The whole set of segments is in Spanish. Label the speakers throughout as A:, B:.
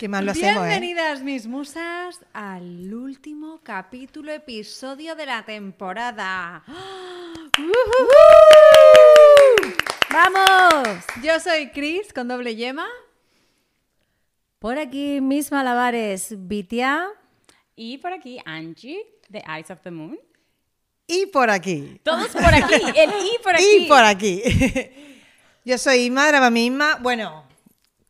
A: ¿Qué más lo hacemos, eh?
B: Bienvenidas, mis musas, al último capítulo, episodio de la temporada.
C: ¡Vamos!
B: Yo soy Chris con doble yema.
C: Por aquí, mis malabares, Vitia.
D: Y por aquí, Angie, de Eyes of the Moon.
A: Y por aquí.
D: Todos por aquí, el y por aquí.
A: Y por aquí. Yo soy Inma, Drama Misma. Bueno,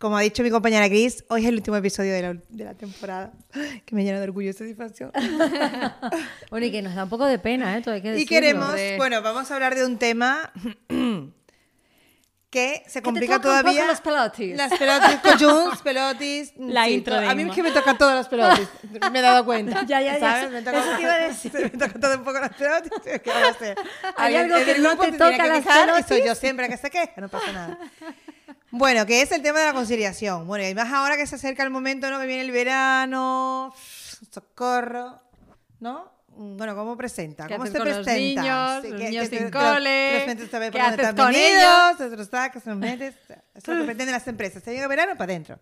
A: como ha dicho mi compañera Chris, hoy es el último episodio de la, de la temporada. Que me llena de orgullo y satisfacción.
C: Bueno, y que nos da un poco de pena, ¿eh? Todo hay que
A: Y
C: decirlo.
A: queremos,
B: hombre.
A: bueno, vamos a hablar de un tema que se
B: te
A: complica
B: toca un poco
A: todavía.
B: los pelotis.
A: Las pelotis, cojuns, pelotis.
D: La intro
A: to-
D: de
A: A mí es que me tocan todas las pelotis. Me he dado cuenta.
C: Ya, ya, ya,
A: ¿sabes? Me toca-
C: eso te iba a decir.
A: Me toca todo un poco las pelotis. ¿Qué voy a hacer?
C: Hay
A: Alguien
C: algo que no te toca
A: que
C: las
A: quejar y soy
C: pelotis.
A: yo siempre que se queja, no pasa nada. Bueno, que es el tema de la conciliación. Bueno, y más ahora que se acerca el momento, ¿no? Que viene el verano, socorro, ¿no? Bueno, ¿cómo presenta?
B: ¿Qué
A: ¿Cómo se
B: con los
A: presenta?
B: niños?
A: Sí,
B: Los
A: que-
B: niños
A: que
B: sin
A: lo-
B: cole.
A: metes a ver
B: ¿Qué haces
A: están
B: con
A: venidos, te los sacas, te los metes. Eso es lo que pretenden las empresas. Se llega verano para adentro.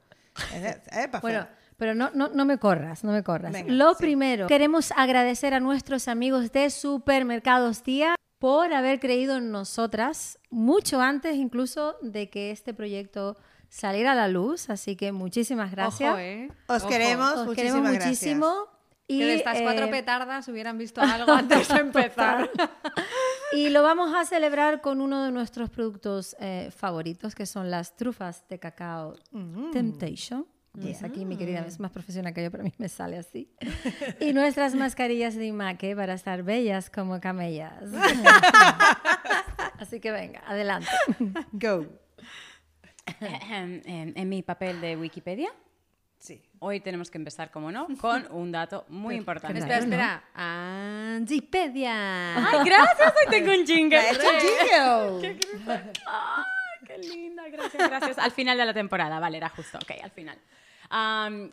A: Eh, eh, pa'
C: Bueno, pero no, no, no me corras, no me corras.
A: Venga,
C: Lo
A: sí.
C: primero, queremos agradecer a nuestros amigos de Supermercados Tía por haber creído en nosotras mucho antes incluso de que este proyecto saliera a la luz. Así que muchísimas gracias.
B: Ojo, ¿eh?
A: Os
B: Ojo.
A: queremos,
C: Os
A: gracias.
C: muchísimo. Y,
B: Que de estas cuatro
C: eh,
B: petardas hubieran visto algo antes de empezar.
C: Y lo vamos a celebrar con uno de nuestros productos eh, favoritos, que son las trufas de cacao Temptation. Dice aquí mi querida, es más profesional que yo, pero a mí me sale así. y nuestras mascarillas de Imaque para estar bellas como camellas. así que venga, adelante.
A: Go.
D: En, mi papel de Wikipedia,
A: Sí.
D: hoy tenemos que empezar, como no, con un dato muy importante.
B: espera,
C: Claro, ¿no?
B: espera. Angipedia.
D: ¡Ay, gracias! Hoy tengo un jingle.
A: ¡Ha hecho jingle!
D: ¡Ah, ¡Qué linda! Gracias, gracias. Al final de la temporada, vale, era justo. Ok, al final.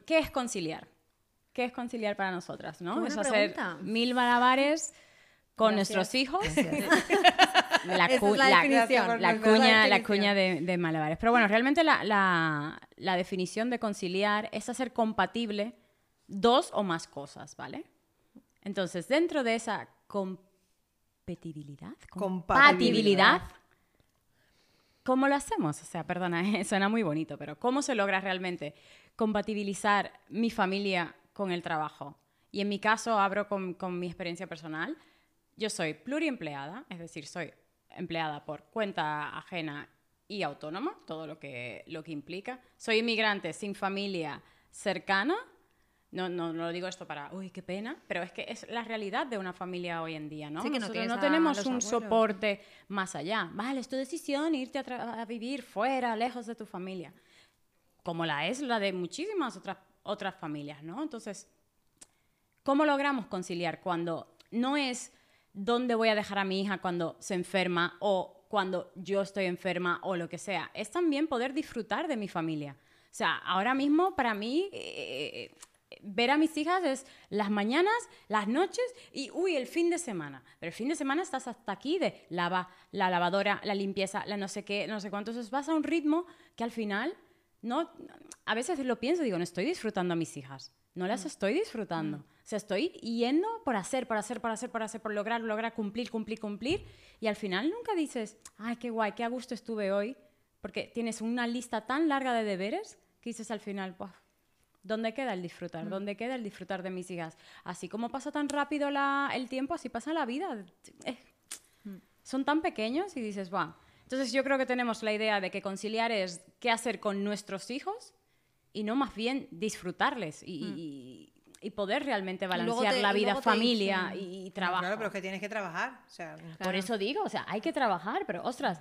D: ¿Qué es conciliar? ¿Qué es conciliar para nosotras? ¿no? Es hacer mil malabares con
C: Gracias.
D: nuestros hijos. La, cu-
B: la
D: la- la cuña, la cuña de, de malabares. Pero bueno, realmente la definición de conciliar es hacer compatible dos o más cosas, ¿vale? Entonces, dentro de esa compatibilidad, compatibilidad, ¿cómo lo hacemos? O sea, perdona, suena muy bonito, pero ¿cómo se logra realmente compatibilizar mi familia con el trabajo? Y en mi caso, abro con, con mi experiencia personal. Yo soy pluriempleada, es decir, soy empleada por cuenta ajena y autónoma, todo lo que, lo que implica. Soy inmigrante sin familia cercana. No, no, no lo digo esto para, uy, qué pena, pero es que es la realidad de una familia hoy en día, ¿no?
B: Sí, que no
D: Nosotros no
B: a
D: tenemos un
B: abuelos.
D: soporte más allá. Vale, es tu decisión irte a, a vivir fuera, lejos de tu familia. Como la es la de muchísimas otras, otras familias, ¿no? Entonces, ¿Cómo logramos conciliar cuando no es dónde voy a dejar a mi hija cuando se enferma o cuando yo estoy enferma o lo que sea? Es también poder disfrutar de mi familia. O sea, ahora mismo para mí eh, ver a mis hijas es las mañanas, las noches y, uy, el fin de semana. Pero el fin de semana estás hasta aquí de lava, la lavadora, la limpieza, la no sé qué, no sé cuánto. Entonces vas a un ritmo que al final no, a veces lo pienso digo, no estoy disfrutando a mis hijas. No las estoy disfrutando. O sea, estoy yendo por hacer, por hacer, por hacer, por hacer, por lograr, lograr, cumplir, cumplir, cumplir. Y al final nunca dices, ay, qué guay, qué a gusto estuve hoy. Porque tienes una lista tan larga de deberes que dices al final, "Buah, ¿dónde queda el disfrutar? ¿Dónde queda el disfrutar de mis hijas? Así como pasa tan rápido la- el tiempo, así pasa la vida. Eh, son tan pequeños y dices, va. Entonces yo creo que tenemos la idea de que conciliar es qué hacer con nuestros hijos y no más bien disfrutarles y, y- y poder realmente balancear
B: te-
D: la vida familia
B: dicen-
D: y, y trabajo.
A: Claro, pero es que tienes que trabajar. O sea,
D: Por eso digo, o sea, hay que trabajar, pero ostras,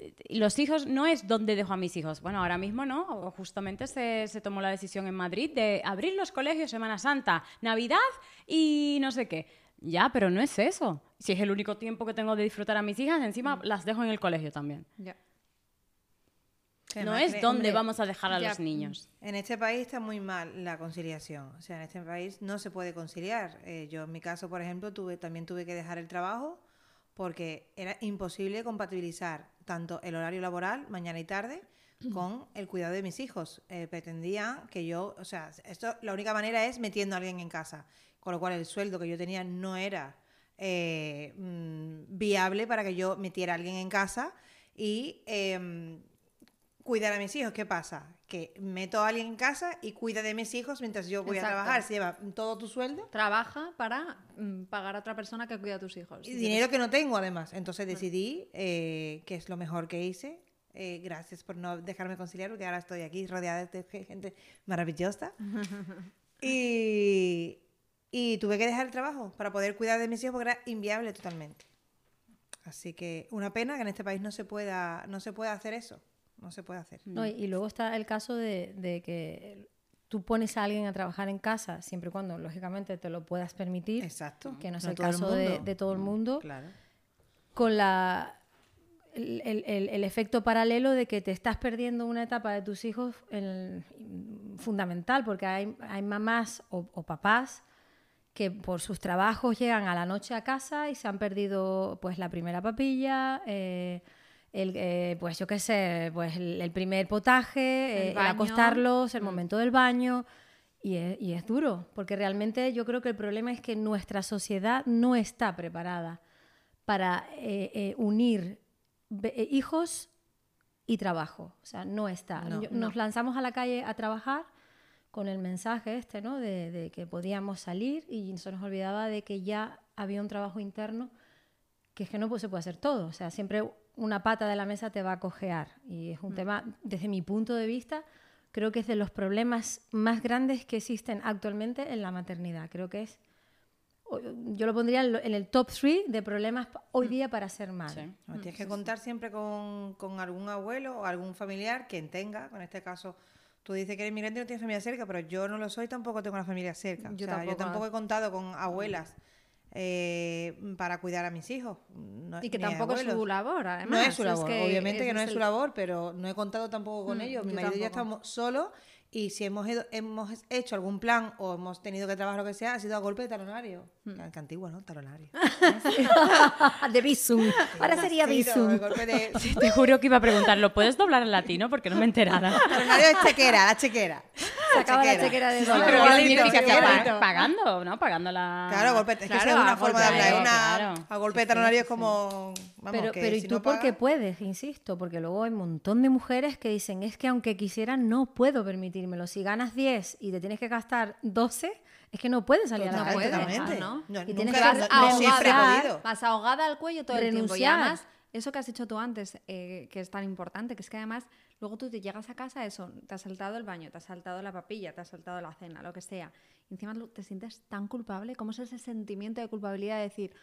D: eh, los hijos no es dónde dejo a mis hijos. Bueno, ahora mismo no, justamente se, se tomó la decisión en Madrid de abrir los colegios Semana Santa, Navidad y no sé qué. Ya, pero no es eso. Si es el único tiempo que tengo de disfrutar a mis hijas, encima las dejo en el colegio también.
B: Ya.
A: que
D: No es dónde
A: hombre,
D: vamos a dejar a
B: ya,
D: los niños.
A: En este país está muy mal la conciliación. O sea, en este país no se puede conciliar. Eh, yo en mi caso, por ejemplo, tuve, también tuve que dejar el trabajo porque era imposible compatibilizar tanto el horario laboral, mañana y tarde, con el cuidado de mis hijos. Eh, pretendía que yo, o sea, esto la única manera es metiendo a alguien en casa, con lo cual el sueldo que yo tenía no era eh, mm, viable para que yo metiera a alguien en casa y em, cuidar a mis hijos. ¿Qué pasa? Que meto a alguien en casa y cuida de mis hijos mientras yo voy
B: Exacto.
A: a trabajar. Se lleva todo tu sueldo
B: Trabaja para mm, pagar a otra persona que cuida a tus hijos.
A: y dinero que no tengo además. Entonces decidí eh, que es lo mejor que hice. Eh, gracias por no dejarme conciliar porque ahora estoy aquí rodeada de ge- gente maravillosa. y, y tuve que dejar el trabajo para poder cuidar de mis hijos porque era inviable totalmente. Así que una pena que en este país no se pueda, no se pueda hacer eso. No se puede hacer.
C: No, y, y luego está el caso de, de que tú pones a alguien a trabajar en casa, siempre y cuando, lógicamente, te lo puedas permitir,
A: Exacto.
C: que no es
A: No
C: el caso de, todo el mundo,
A: Claro.
C: con la, el, el- el- el efecto paralelo de que te estás perdiendo una etapa de tus hijos en- fundamental, porque hay, hay mamás o, o papás que por sus trabajos llegan a la noche a casa y se han perdido pues la primera papilla, eh, el, eh, pues yo qué sé, pues el, el primer potaje, eh, el,
B: baño.
C: acostarlos, el
B: Mm.
C: momento del baño. Y es, y es duro, porque realmente yo creo que el problema es que nuestra sociedad no está preparada para eh, eh, unir eh, hijos y trabajo. O sea, no está.
A: No,
C: Nos lanzamos a la calle a trabajar con el mensaje este, ¿no? De, de que podíamos salir y se nos olvidaba de que ya había un trabajo interno que es que no pues, se puede hacer todo. O sea, siempre una pata de la mesa te va a cojear. Y es un tema, desde mi punto de vista, creo que es de los problemas más grandes que existen actualmente en la maternidad. Creo que es, yo lo pondría en el top 3 de problemas hoy día para ser madre.
D: Sí.
A: No, tienes que contar siempre con, con algún abuelo o algún familiar quien tenga, en este caso tú dices que eres migrante y no tienes familia cerca, pero yo no lo soy, tampoco tengo una familia cerca.
B: Yo
A: o sea, yo
B: tampoco.
A: tampoco he contado con abuelas eh, para cuidar a mis hijos. No-
B: Y que tampoco es su labor, además.
A: No es su labor, obviamente que no es
B: el-
A: su labor, pero no he contado tampoco con
B: Mm,
A: ellos. Mi marido
B: tampoco.
A: estamos solos y si hemos, ido- hemos hecho algún plan o hemos tenido que trabajar lo que sea, ha sido a golpe de talonario.
B: Mm.
A: Que- que antiguo, ¿no? Talonario.
C: de Bizum. Ahora sería
A: de...
D: Te juro que iba a preguntar, ¿lo puedes doblar en latino? Porque no me he enterado.
A: Talonario es chequera, la chequera.
C: Se acaba la chequera de
A: Sí,
C: dólares.
A: pero
D: ¿qué
A: igualito,
D: significa que
A: igualito.
D: pa- pagando, ¿no? Pagando la...
A: Claro, golpe, es que
B: Claro,
A: es una forma de
B: golpe,
A: hablar. es una,
D: claro.
A: A golpe de talonario es como. Vamos,
C: pero,
A: que
C: pero ¿y tú
A: no
C: por qué
A: pagas-
C: puedes? Insisto, porque luego hay un montón de mujeres que dicen, es que aunque quisiera, no puedo permitírmelo. Si ganas 10 y te tienes que gastar 12, es que no puedes salir a la calle.
A: totalmente.
B: ¿no?
A: No,
C: Y
A: nunca-
C: tienes que
A: no-
C: re-
A: no siempre he
C: renunciar.
A: podido.
B: Vas ahogada al cuello todo el tiempo. Y además, eso que has dicho tú antes, eh, que es tan importante, que es que además luego tú te llegas a casa, eso, te has saltado el baño, te has saltado la papilla, te has saltado la cena, lo que sea. Y encima te sientes tan culpable. ¿Cómo es ese sentimiento de culpabilidad de decir,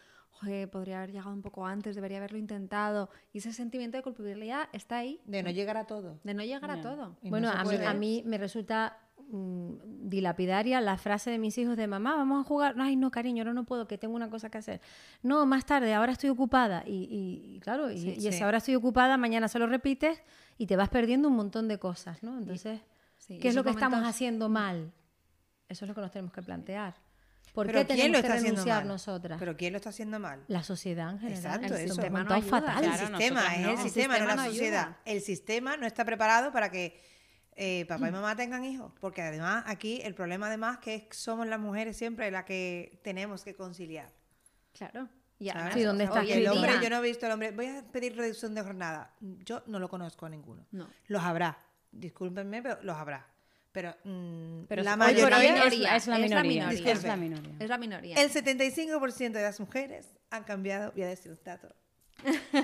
B: oye, podría haber llegado un poco antes, debería haberlo intentado? Y ese sentimiento de culpabilidad está ahí,
A: De no llegar a todo.
B: de no llegar a todo.
A: Y
C: Bueno, a, mí,
A: puede.
C: a mí me resulta dilapidaria la frase de mis hijos de mamá, vamos a jugar. Ay, no, cariño, ahora no puedo, que tengo una cosa que hacer. No, más tarde, ahora estoy ocupada. Y, claro, y,
A: Sí,
C: y
A: sí.
C: ahora estoy ocupada, mañana se lo repites y te vas perdiendo un montón de cosas, ¿no? Entonces,
B: Sí,
C: ¿qué es lo que estamos haciendo mal? Eso es lo que nos tenemos que plantear. ¿Por
A: Pero
C: qué
A: ¿quién
C: tenemos
A: lo
C: que
A: está haciendo
C: renunciar
A: mal?
C: nosotras?
A: Pero ¿quién lo está haciendo mal?
C: La sociedad en general.
A: Exacto,
C: es
A: eso.
C: un
B: sistema no
C: fatal.
A: el sistema, es
D: no.
A: el
D: El
A: sistema, no
B: sistema
A: la
B: no
A: sociedad.
B: ayuda.
A: El sistema no está preparado para que eh, papá y mamá tengan hijos, porque además aquí el problema además que es que somos las mujeres siempre las que tenemos que conciliar.
B: Claro. Y
A: ¿sabes?
B: además,
C: Sí, ¿dónde está
A: el hombre, yo no he visto al hombre, voy a pedir reducción de jornada. Yo no lo conozco a ninguno.
B: No.
A: Los habrá, discúlpenme, pero los habrá. Pero, mm,
D: Pero
A: la mayoría,
D: es,
B: minoría,
D: es la
B: es la
D: minoría.
B: minoría.
D: Es la minoría.
B: Es la minoría.
A: el 75% de las mujeres han cambiado, voy a decir un dato.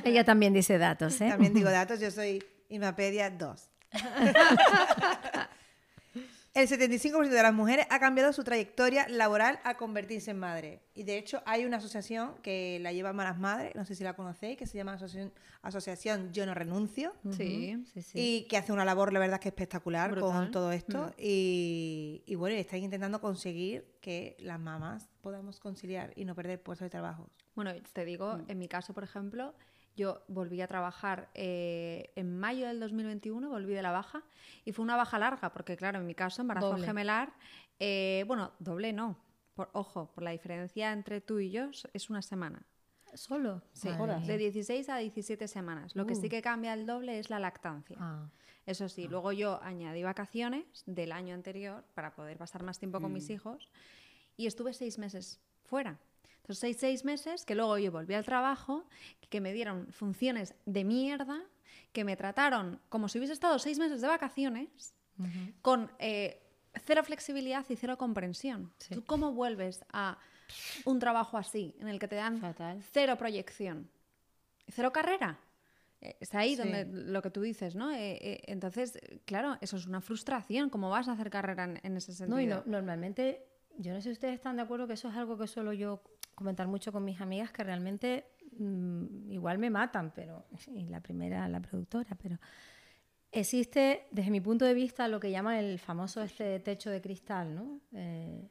C: Ella también dice datos, ¿eh?
A: También digo datos, yo soy Imapedia 2. El 75% de las mujeres ha cambiado su trayectoria laboral al convertirse en madre. Y de hecho hay una asociación que la lleva Malas Madres, no sé si la conocéis, que se llama Asociación, asociación Yo No Renuncio.
B: Sí.
C: Sí, sí.
A: Y que hace una labor, la verdad, que espectacular
B: Brutal.
A: con todo esto. Y, y bueno, y están intentando conseguir que las mamás podamos conciliar y no perder puestos de trabajo.
B: Bueno, te digo, en mi caso, por ejemplo, yo volví a trabajar eh, en mayo del 2021, volví de la baja, y fue una baja larga, porque claro, en mi caso, embarazo
C: Doble.
B: gemelar, eh, bueno, doble no, por, ojo, por la diferencia entre tú y yo es- una semana.
C: solo.
B: Sí,
C: mía.
B: de 16 a 17 semanas. Lo que sí
C: Uh.
B: que cambia el doble es la lactancia.
C: Ah.
B: Eso sí, luego yo añadí vacaciones del año anterior para poder pasar más tiempo con mis hijos y estuve seis meses fuera. Entonces, seis, seis meses que luego yo volví al trabajo, que me dieron funciones de mierda, que me trataron como si hubiese estado seis meses de vacaciones, con eh, cero flexibilidad y cero comprensión.
C: Sí.
B: ¿Tú cómo vuelves a un trabajo así, en el que te dan
D: Fatal.
B: cero proyección, cero carrera? Eh, Es ahí
A: Sí.
B: donde lo que tú dices, ¿no? Eh, eh, entonces, claro, eso es una frustración. ¿Cómo vas a hacer carrera en, en ese sentido?
C: No, y no- normalmente, yo no sé si ustedes están de acuerdo que eso es algo que suelo yo comentar mucho con mis amigas, que realmente mm, igual me matan, pero, la primera, la productora, pero existe, desde mi punto de vista, lo que llaman el famoso este techo de cristal, ¿no? Eh,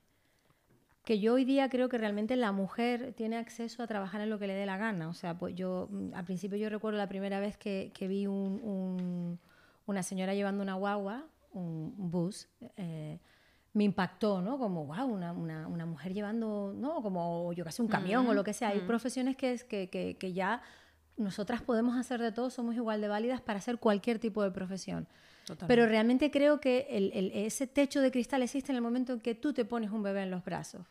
C: que yo hoy día creo que realmente la mujer tiene acceso a trabajar en lo que le dé la gana. O sea, pues yo, mm, al principio yo recuerdo la primera vez que, que vi un- un- una señora llevando una guagua, un bus, eh, me impactó, ¿no? Como, wow, una, una- una mujer llevando, ¿no? Como yo que sé, un camión o lo que sea. Hay profesiones que, es- que, que- que ya nosotras podemos hacer de todo, somos igual de válidas para hacer cualquier tipo de profesión. Pero realmente creo que el- el- ese techo de cristal existe en el momento en que tú te pones un bebé en los brazos,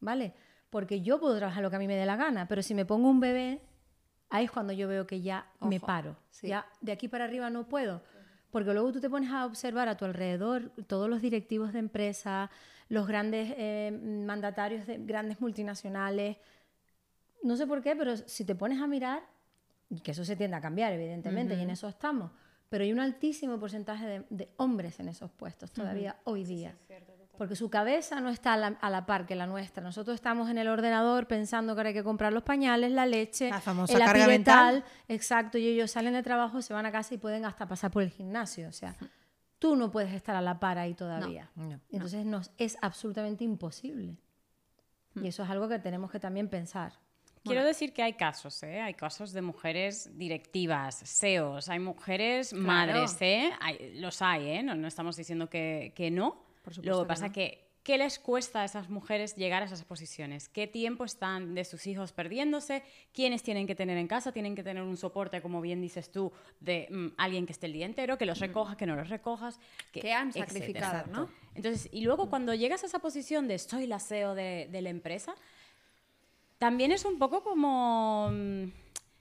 C: ¿vale? Porque yo puedo trabajar lo que a mí me dé la gana, pero si me pongo un bebé, ahí es cuando yo veo que ya me paro.
B: sí.
C: Ya de aquí para arriba no puedo. Porque luego tú te pones a observar a tu alrededor todos los directivos de empresa, los grandes eh, mandatarios de grandes multinacionales. No sé por qué, pero si te pones a mirar, y que eso se tiende a cambiar, evidentemente, y en eso estamos, pero hay un altísimo porcentaje de, de hombres en esos puestos todavía hoy día. Porque su cabeza no está a la, a la par que la nuestra. Nosotros estamos en el ordenador pensando que ahora hay que comprar los pañales, la leche,
A: La famosa
C: el
A: carga mental.
C: exacto, y ellos salen de trabajo, se van a casa y pueden hasta pasar por el gimnasio. O sea, tú no puedes estar a la par ahí todavía.
A: no,
C: Entonces nos es absolutamente imposible. Y eso es algo que tenemos que también pensar.
D: Quiero decir que hay casos, ¿eh? Hay casos de mujeres directivas, SEOs, hay mujeres madres, ¿eh? Hay- los hay, ¿eh? No, no estamos diciendo que, que no.
B: Por supuesto
D: Lo que pasa
B: no.
D: que, ¿qué les cuesta a esas mujeres llegar a esas posiciones? ¿Qué tiempo están de sus hijos perdiéndose? ¿Quiénes tienen que tener en casa? Tienen que tener un soporte, como bien dices tú, de mm, alguien que esté el día entero, que los recoja, que no los recojas.
B: Que han
D: etcétera.
B: sacrificado, ¿no?
D: Entonces, y luego cuando llegas a esa posición de soy la CEO de, de la empresa, también es un poco como... mm,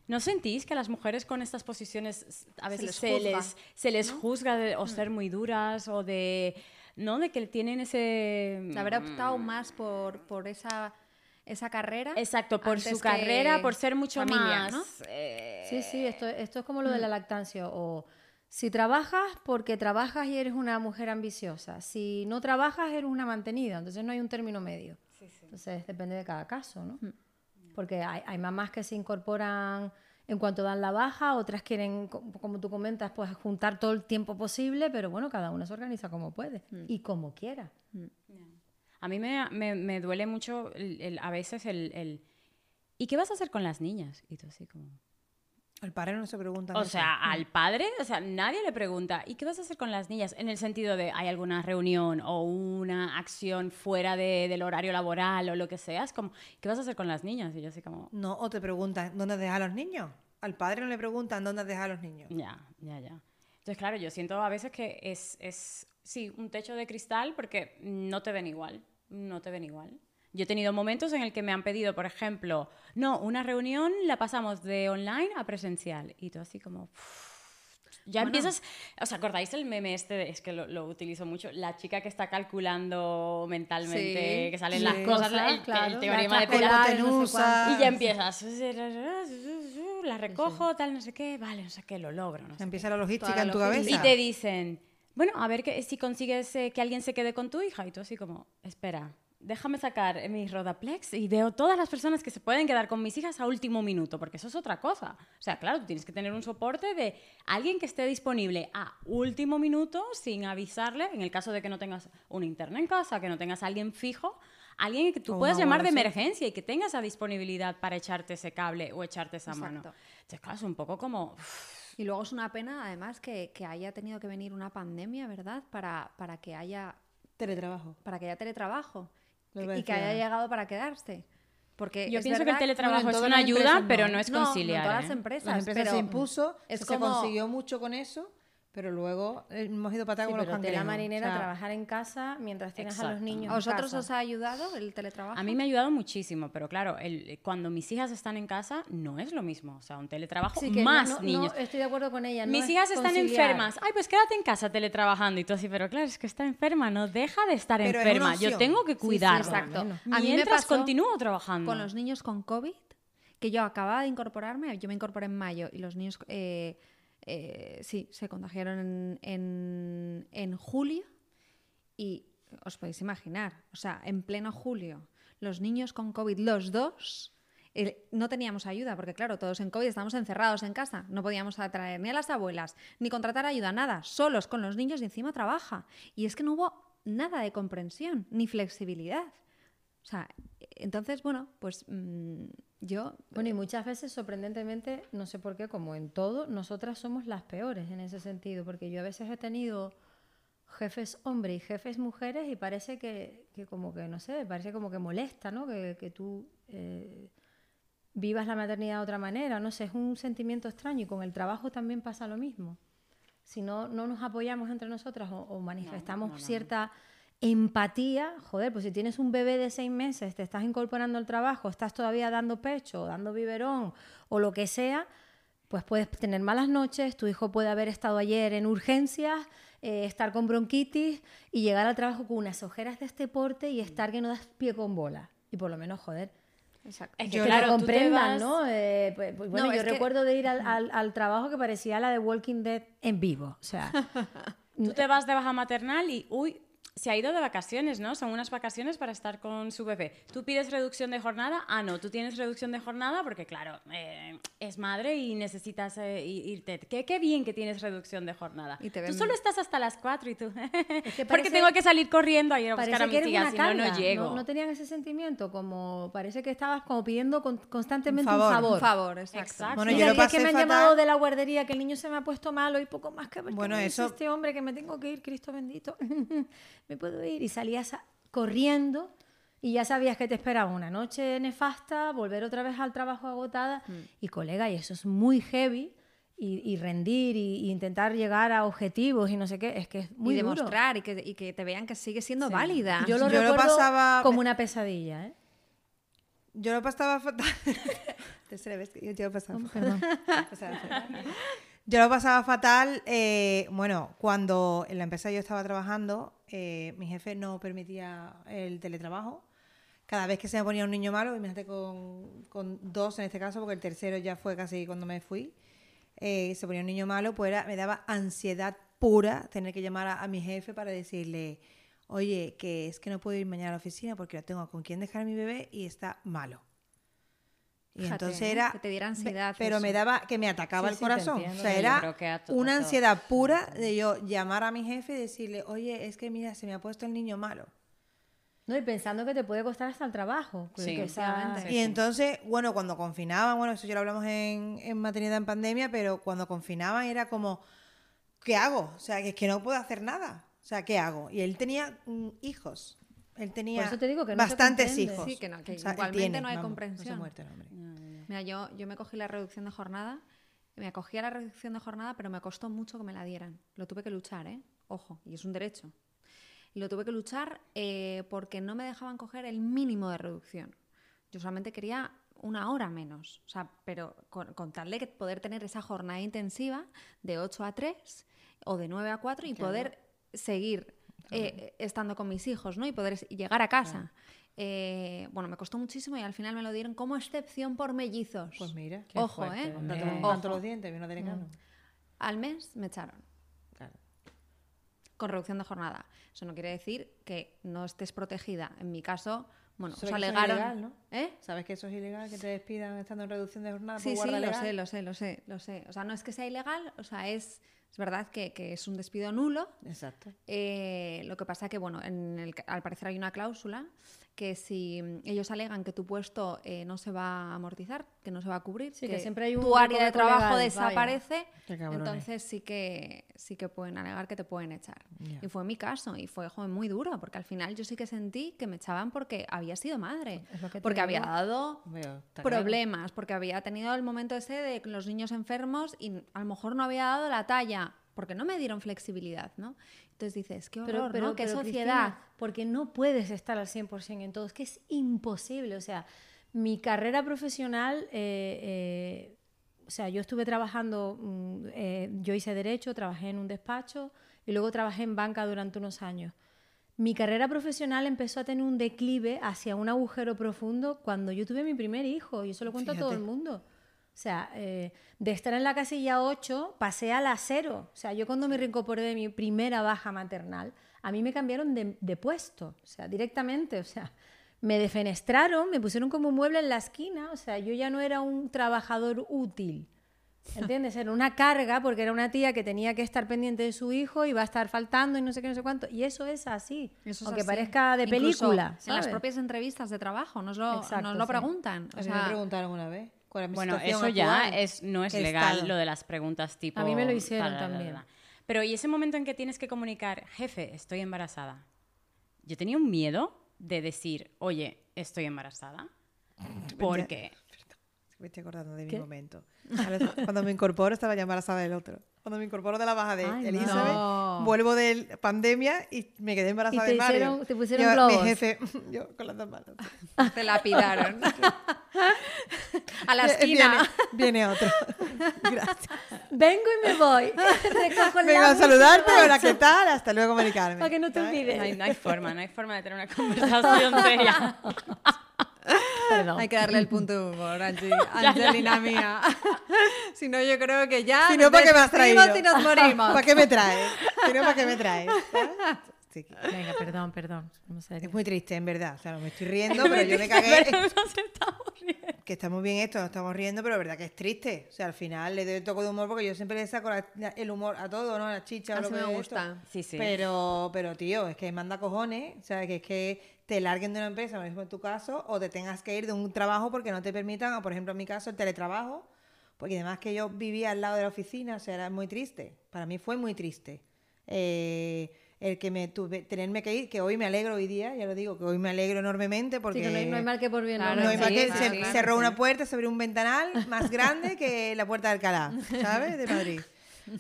D: ¿No sentís que a las mujeres con estas posiciones a veces
B: les
D: se
B: juzga,
D: les, se les juzga de, o ser muy duras o de... ¿No? De que tienen ese...
B: De haber optado más por, por esa, esa carrera.
D: Exacto, por su carrera, por ser mucho
B: familia,
D: más...
B: ¿no?
D: eh,
C: Sí, sí, esto, esto es como lo de la lactancia. O si trabajas porque trabajas y eres una mujer ambiciosa. Si no trabajas, eres una mantenida. Entonces no hay un término medio. Entonces depende de cada caso, ¿no? Porque hay, hay mamás que se incorporan en cuanto dan la baja, otras quieren, co- como tú comentas, pues juntar todo el tiempo posible, pero bueno, cada una se organiza como puede y como quiera.
D: A mí me, me- me duele mucho el- el- a veces el, el, ¿Y qué vas a hacer con las niñas? Y tú así como...
A: El padre no se pregunta.
D: O
A: eso.
D: sea, al padre, o sea, nadie le pregunta, ¿y qué vas a hacer con las niñas? En el sentido de, ¿hay alguna reunión o una acción fuera de- del horario laboral o lo que sea? Es como, ¿qué vas a hacer con las niñas? Y yo así como,
A: No, o te preguntan, ¿dónde dejas a los niños? Al padre no le preguntan, ¿dónde dejas a los niños?
D: ya, ya, ya. Entonces, claro, yo siento a veces que es, es, sí, un techo de cristal porque no te ven igual, no te ven igual. Yo he tenido momentos en el que me han pedido, por ejemplo, no, una reunión la pasamos de online a presencial. Y tú así como... Ya empiezas, ¿os acordáis el meme este? de- es que lo, lo utilizo mucho, la chica que está calculando mentalmente,
B: Sí,
D: que salen
A: sí.
D: las cosas, el,
C: claro,
D: el teorema de
C: extrapolar, no sé
D: y ya empiezas, la recojo, tal, no sé qué, vale, no sé qué, lo logro, no sé
A: Empieza la logística
B: Toda
A: en tu
B: logística.
A: cabeza.
D: y te dicen, bueno, a ver que, si consigues eh, que alguien se quede con tu hija. Y tú así como, espera, déjame sacar mi Rodaplex y veo todas las personas que se pueden quedar con mis hijas a último minuto, porque eso es otra cosa. O sea, claro, tú tienes que tener un soporte de alguien que esté disponible a último minuto sin avisarle, en el caso de que no tengas un internet en casa, que no tengas a alguien fijo, alguien que tú puedas llamar de emergencia y que tenga esa disponibilidad para echarte ese cable o echarte esa mano.
B: Exacto.
D: Entonces, claro, es un poco como...
B: Y luego es una pena, además, que, que haya tenido que venir una pandemia, ¿verdad? Para, para que haya
A: Teletrabajo.
B: para que haya teletrabajo y que haya llegado para quedarse. Porque
D: Yo pienso que el
B: verdad
D: teletrabajo
A: bueno, en
D: es una ayuda,
A: no.
D: pero no es
B: No, no
D: conciliar.
B: todas las
D: ¿eh?
B: empresas,
A: Las empresas
B: pero
A: se impuso,
B: es
A: se
B: como-
A: consiguió mucho con eso, pero luego hemos ido para atrás
C: Sí,
A: con los cangrejos.
C: marinera,
A: O sea,
C: trabajar en casa mientras tienes a los niños
B: ¿A
C: en
B: vosotros
C: casa.
B: os ha ayudado el teletrabajo?
D: A mí me ha ayudado muchísimo, pero claro, el- cuando mis hijas están en casa no es lo mismo. O sea, un teletrabajo
C: Sí, que no-
D: más
C: no, no,
D: niños.
C: estoy de acuerdo con ella. no
D: Mis
C: es
D: hijas están
C: conciliar.
D: enfermas. Ay, pues quédate en casa teletrabajando. Y tú así, pero claro, es que está enferma, no deja de estar
A: Pero es una
D: enferma. Yo tengo que
C: Sí, sí,
D: cuidarla.
B: exacto. A mí me
D: Mientras
B: pasó
D: continúo trabajando.
B: con los niños con COVID, que yo acababa de incorporarme, yo me incorporé en mayo y los niños, eh, eh, sí, se contagiaron en, en- en julio y os podéis imaginar, o sea, en pleno julio, los niños con COVID, los dos, no teníamos ayuda, porque claro, todos en COVID estamos encerrados en casa, no podíamos atraer ni a las abuelas, ni contratar ayuda, nada, solos con los niños y encima trabaja. Y es que no hubo nada de comprensión, ni flexibilidad. O sea, entonces, bueno, pues mm, yo...
C: Bueno, y muchas veces, sorprendentemente, no sé por qué, como en todo, nosotras somos las peores en ese sentido, porque yo a veces he tenido jefes hombres y jefes mujeres y parece que, que como que, no sé, parece como que molesta, ¿no? Que, que tú eh, vivas la maternidad de otra manera, no sé, es un sentimiento extraño y con el trabajo también pasa lo mismo. Si no, no nos apoyamos entre nosotras o, o manifestamos cierta empatía, joder, pues si tienes un bebé de seis meses, te estás incorporando al trabajo, estás todavía dando pecho, o dando biberón o lo que sea, pues puedes tener malas noches, tu hijo puede haber estado ayer en urgencias, eh, estar con bronquitis y llegar al trabajo con unas ojeras de este porte y estar que no das pie con bola. Y por lo menos, joder,
B: Exacto.
D: Es
C: que,
D: que
C: te
D: claro, tú te
C: comprendan,
D: vas-
C: ¿no? Eh, pues, pues bueno,
B: No,
C: yo
B: que-
C: recuerdo de ir al, al- al trabajo que parecía la de Walking Dead en vivo. O sea,
D: Tú te vas de baja maternal y, uy, se ha ido de vacaciones, ¿no? Son unas vacaciones para estar con su bebé. ¿Tú pides reducción de jornada? Ah, no, tú tienes reducción de jornada porque, claro, eh, es madre y necesitas eh, irte. Qué, qué bien que tienes reducción de jornada.
B: Y te
D: Tú solo estás hasta las 4 y tú... porque
C: parece-
D: tengo que salir corriendo a ir a buscar a
C: que
D: hijas,
C: una
D: si no, no llego.
C: No, no tenían ese sentimiento, como parece que estabas como pidiendo con- constantemente
A: Un
C: un
A: favor.
C: favor.
B: Un favor, exacto.
D: Exacto.
A: Bueno,
C: Mira,
A: yo lo
C: que es que
A: pasé
C: me han
A: fatal.
C: llamado de la guardería, que el niño se me ha puesto malo y poco más que
A: Bueno, eso-
C: este hombre que me tengo que ir, Cristo bendito. me puedo ir. Y salías a- corriendo y ya sabías que te esperaba una noche nefasta, volver otra vez al trabajo agotada.
A: Mm.
C: Y colega, y eso es muy heavy. Y, y rendir y, y intentar llegar a objetivos y no sé qué, es que es muy
B: y
C: duro.
B: demostrar y que, y que te vean que sigue siendo válida.
C: Yo lo
A: Yo lo
C: recuerdo
A: pasaba-
C: como una pesadilla, ¿eh?
A: Yo lo pasaba fatal. Tercera vez que yo, lo pasaba fatal.
C: Perdón.
A: Yo lo pasaba fatal. eh, bueno, cuando en la empresa yo estaba trabajando, eh, mi jefe no permitía el teletrabajo. Cada vez que se me ponía un niño malo, imagínate con, con dos en este caso, porque el tercero ya fue casi cuando me fui, eh, se ponía un niño malo, pues me daba ansiedad pura tener que llamar a, a mi jefe para decirle, oye, que es que no puedo ir mañana a la oficina porque no tengo con quién dejar a mi bebé y está malo. Y
B: Fíjate,
A: entonces
B: ¿eh?
A: era...
B: Que te diera ansiedad
A: Pero
B: eso.
A: me daba, que me atacaba
C: Sí,
A: el
C: sí,
A: corazón.
C: entiendo.
A: o sea, era una ansiedad pura de yo llamar a mi jefe y decirle, oye, es que mira, se me ha puesto el niño malo.
C: No, y pensando que te puede costar hasta el trabajo.
D: Sí,
C: que.
A: Y entonces, bueno, cuando confinaban, bueno, eso ya lo hablamos en, en maternidad en pandemia, pero cuando confinaban era como, ¿qué hago? O sea, que es que no puedo hacer nada. O sea, ¿qué hago? Y él tenía mm, hijos. Él tenía
C: Por eso te digo que no se
A: bastantes hijos.
B: Sí, que no, que
A: O sea, él
B: igualmente
A: tiene,
B: no hay
A: vamos,
B: comprensión.
A: No el hombre.
B: Mira, yo, yo me cogí la reducción de jornada, me acogí a la reducción de jornada, pero me costó mucho que me la dieran. Lo tuve que luchar, ¿eh? Ojo, y es un derecho. Y lo tuve que luchar eh, porque no me dejaban coger el mínimo de reducción. Yo solamente quería una hora menos, o sea, pero con, con tal de que poder tener esa jornada intensiva de 8 a 3 o de 9 a 4 y poder seguir eh, estando con mis hijos, ¿no? Y poder llegar a casa. Eh, bueno, me costó muchísimo y al final me lo dieron como excepción por mellizos.
A: Pues mira,
C: Qué
B: Ojo,
C: fuerte,
B: ¿eh?
A: tanto los dientes, vino de decano.
B: Al mes me echaron
A: Claro.
B: con reducción de jornada. Eso no quiere decir que no estés protegida. En mi caso, bueno, os
A: que eso es
B: alegaron.
A: ilegal, ¿no?
B: ¿Eh?
A: ¿Sabes que eso es ilegal, que te despidan estando en reducción de jornada
B: Sí,
A: por
B: sí, lo
A: legal?
B: sé, lo sé, lo sé, lo sé. O sea, no es que sea ilegal, o sea, es, es verdad que, que es un despido nulo.
A: Exacto.
B: Eh, lo que pasa que, bueno, en el- al parecer hay una cláusula que si mm, ellos alegan que tu puesto eh, no se va a amortizar, que no se va a cubrir,
C: Sí, que siempre hay un
B: tu área de trabajo
C: legal,
B: desaparece, entonces sí que sí que pueden alegar que te pueden echar.
A: Ya.
B: Y fue mi caso y fue joder, muy duro, porque al final yo sí que sentí que me echaban porque había sido madre, porque había dado
A: Veo,
B: problemas, porque había tenido el momento ese de los niños enfermos y a lo mejor no había dado la talla, porque no me dieron flexibilidad, ¿no? Entonces dices, qué horror, ¿no? Qué
C: pero,
B: sociedad.
C: Cristina, porque no puedes estar al 100% en todo, es que es imposible. O sea, mi carrera profesional, eh, eh, o sea, yo estuve trabajando, mm, eh, yo hice derecho, trabajé en un despacho y luego trabajé en banca durante unos años. Mi carrera profesional empezó a tener un declive hacia un agujero profundo cuando yo tuve mi primer hijo, y eso lo cuento a todo el
A: Fíjate.
C: mundo. O sea, eh, de estar en la casilla 8 pasé a la 0. O sea, yo cuando me reincorporé de mi primera baja maternal, a mí me cambiaron de, de puesto, o sea, directamente. O sea, me defenestraron, me pusieron como un mueble en la esquina. O sea, yo ya no era un trabajador útil. ¿Entiendes? Era una carga porque era una tía que tenía que estar pendiente de su hijo y va a estar faltando y no sé qué, no sé cuánto. Y eso es así.
B: Eso es
C: aunque
B: así.
C: parezca de
B: Incluso
C: película.
B: En las propias entrevistas de trabajo nos lo,
C: Exacto,
B: nos lo
C: sí.
B: preguntan. O
A: me preguntaron una vez. ¿Cuál es mi
D: Bueno,
A: situación
D: eso ya es, no es
A: ¿Qué
D: legal,
A: estado?
D: lo de las preguntas tipo...
C: A mí me lo hicieron
D: tal, tal, tal,
C: también.
D: tal. Pero ¿y ese momento en que tienes que comunicar, jefe, estoy embarazada? Yo tenía un miedo de decir, oye, estoy embarazada. Porque...
A: Me estoy acordando de mi
C: ¿Qué?
A: momento. Cuando me incorporo estaba ya embarazada del otro. Cuando me incorporo de la baja de
C: Ay,
A: Elizabeth,
B: no.
A: vuelvo de pandemia y me quedé embarazada
C: te
A: de Mario.
C: hicieron- te pusieron
A: Yo,
C: globos.
A: Mi jefe, yo con las dos manos.
B: te lapidaron. A la esquina.
A: viene otro. Gracias.
C: Vengo y me voy. Recojo el
A: Vengo a saludarte, hola. ¿qué tal? Hasta luego, Mari Carmen.
C: Para que no te olvides.
D: No hay, no hay forma, no hay forma de tener una conversación seria.
C: Perdón.
B: Hay que darle el punto de humor, Angie. Angelina mía. si no, yo creo que ya.
A: Si no, ¿para qué me has traído?
B: y nos morimos.
A: ¿Para qué me traes? Si no, ¿para qué me traes? Que-
C: Venga, perdón, perdón. A.
A: Es muy triste, en verdad. O sea, no me estoy riendo, pero yo me cagué.
D: Pero nos estamos riendo.
A: Que está muy bien esto, nos estamos riendo, pero es verdad que es triste. O sea, al final le doy el toque de humor porque yo siempre le saco la- la- el humor a todo, ¿no? La chicha o lo que
B: me
A: es
B: gusta.
A: esto.
D: Sí, sí.
A: Pero, pero, tío, es que manda cojones. O sea, que es que te larguen de una empresa, por ejemplo, en tu caso, o te tengas que ir de un trabajo porque no te permitan, o por ejemplo, en mi caso, el teletrabajo. Porque además que yo vivía al lado de la oficina, o sea, era muy triste. Para mí fue muy triste. Eh, el que me tuve, tenerme que ir, que hoy me alegro hoy día, ya lo digo, que hoy me alegro enormemente porque...
C: Sí, que no, hay, no hay mal que por bien.
B: Claro,
C: no
A: hay
B: Sí,
A: más que
B: sí,
A: se
B: claro,
A: cerró una puerta, se abrió un ventanal más grande que la puerta de Alcalá, ¿sabes? De Madrid.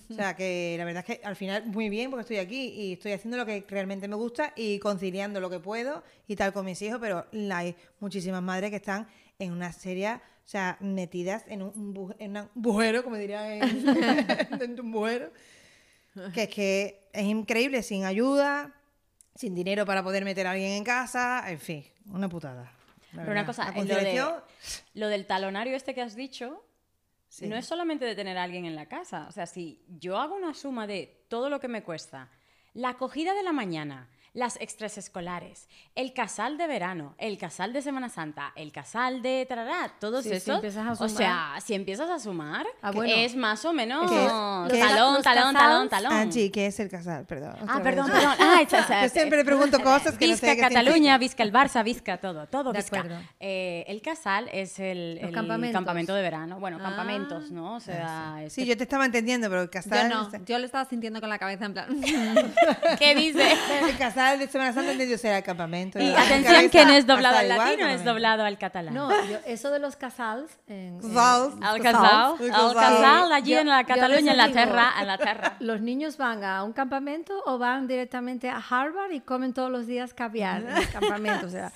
A: O sea, que la verdad es que al final muy bien porque estoy aquí y estoy haciendo lo que realmente me gusta y conciliando lo que puedo y tal con mis hijos, pero hay muchísimas madres que están en una serie, o sea, metidas en un, en un bujero, como dirían en, de un bujero, que es que es increíble, sin ayuda, sin dinero para poder meter a alguien en casa, en fin, una putada.
D: Pero una cosa, eh, lo, de- lo del talonario este que has dicho,
A: Sí.
D: no es solamente de tener a alguien en la casa. O sea, si yo hago una suma de todo lo que me cuesta, la acogida de la mañana, las extras escolares, el casal de verano, el casal de Semana Santa, el casal de tarará, todos
C: Sí, si
D: esos.
C: empiezas a
D: o
C: sumar-
D: sea, si empiezas a sumar,
C: Ah, bueno.
D: es más o menos
A: ¿Qué es?
D: talón, talón, talón,
C: casals-
D: talón,
A: Angie, ¿qué es el casal? Perdón.
D: Ah, perdón,
A: vez.
D: perdón. Ah, esa- esa-
A: Yo siempre le pregunto cosas que no sé
D: Vizca Cataluña. Vizca el Barça, Vizca todo, todo
C: De
D: Vizca.
C: acuerdo.
D: Eh, el casal es el, el campamento de verano. Bueno,
B: Ah.
D: campamentos, ¿no? O sea, este-
A: Sí, yo te estaba entendiendo, pero el
B: Yo
A: casal...
B: no, yo le estaba sintiendo con la cabeza en plan.
D: ¿Qué dice?
A: El casal de Semana Santa entendió ser el campamento.
D: Y atención
A: cabeza
D: que no es doblado al
A: igual,
D: latino, es
A: campamento.
D: doblado al catalán.
C: No, yo- eso de los casals. En, en-
A: Casals.
D: Al
A: Casal.
D: al
A: casal.
D: allí
C: Yo-
D: en la Cataluña, en la
C: digo-
D: tierra, en la tierra.
C: ¿Los niños van a un campamento o van directamente a Harvard y comen todos los días caviar en el campamento? O sea,